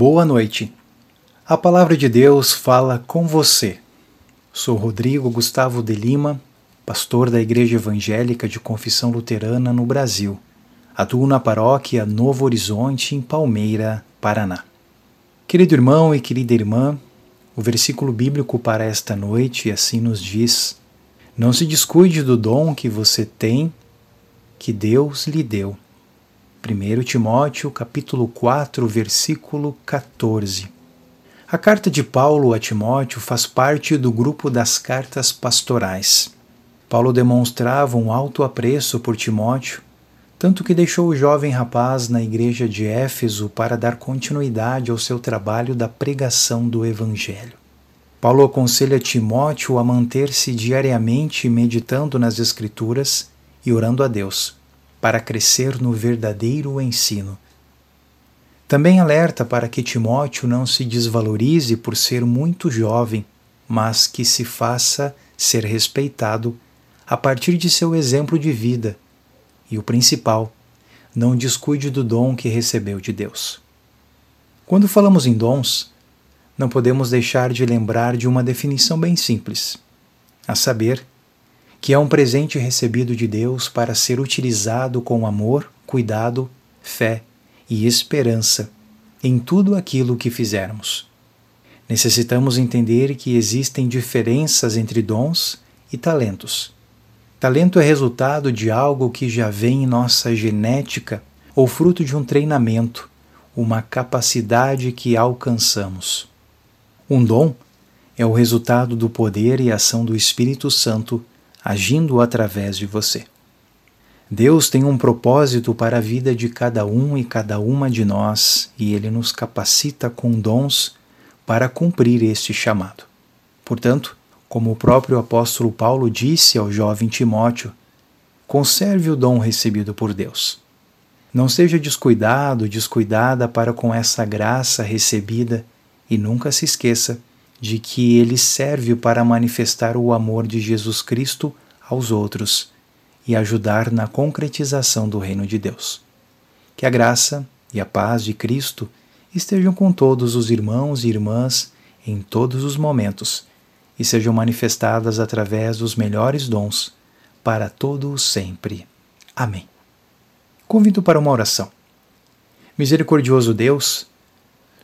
Boa noite. A palavra de Deus fala com você. Sou Rodrigo Gustavo de Lima, pastor da Igreja Evangélica de Confissão Luterana no Brasil. Atuo na paróquia Novo Horizonte, em Palmeira, Paraná. Querido irmão e querida irmã, o versículo bíblico para esta noite assim nos diz: Não se descuide do dom que você tem, que Deus lhe deu 1 Timóteo capítulo 4, versículo 14. A carta de Paulo a Timóteo faz parte do grupo das cartas pastorais. Paulo demonstrava um alto apreço por Timóteo, tanto que deixou o jovem rapaz na igreja de Éfeso para dar continuidade ao seu trabalho da pregação do Evangelho. Paulo aconselha Timóteo a manter-se diariamente meditando nas Escrituras e orando a Deus para crescer no verdadeiro ensino. Também alerta para que Timóteo não se desvalorize por ser muito jovem, mas que se faça ser respeitado a partir de seu exemplo de vida. E o principal, não descuide do dom que recebeu de Deus. Quando falamos em dons, não podemos deixar de lembrar de uma definição bem simples, a saber, que é um presente recebido de Deus para ser utilizado com amor, cuidado, fé e esperança em tudo aquilo que fizermos. Necessitamos entender que existem diferenças entre dons e talentos. Talento é resultado de algo que já vem em nossa genética ou fruto de um treinamento, uma capacidade que alcançamos. Um dom é o resultado do poder e ação do Espírito Santo agindo através de você. Deus tem um propósito para a vida de cada um e cada uma de nós e Ele nos capacita com dons para cumprir este chamado. Portanto, como o próprio apóstolo Paulo disse ao jovem Timóteo, conserve o dom recebido por Deus. Não seja descuidado, descuidada para com essa graça recebida e nunca se esqueça de que ele serve para manifestar o amor de Jesus Cristo aos outros e ajudar na concretização do reino de Deus. Que a graça e a paz de Cristo estejam com todos os irmãos e irmãs em todos os momentos e sejam manifestadas através dos melhores dons para todo o sempre. Amém. Convido para uma oração. Misericordioso Deus,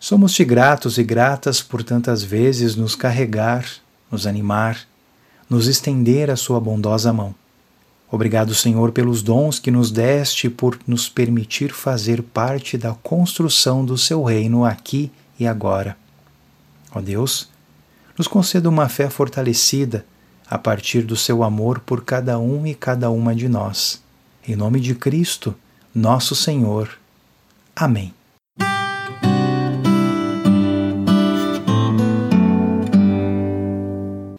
Somos-te gratos e gratas por tantas vezes nos carregar, nos animar, nos estender a sua bondosa mão. Obrigado, Senhor, pelos dons que nos deste por nos permitir fazer parte da construção do seu reino aqui e agora. Ó Deus, nos conceda uma fé fortalecida a partir do seu amor por cada um e cada uma de nós. Em nome de Cristo, nosso Senhor. Amém.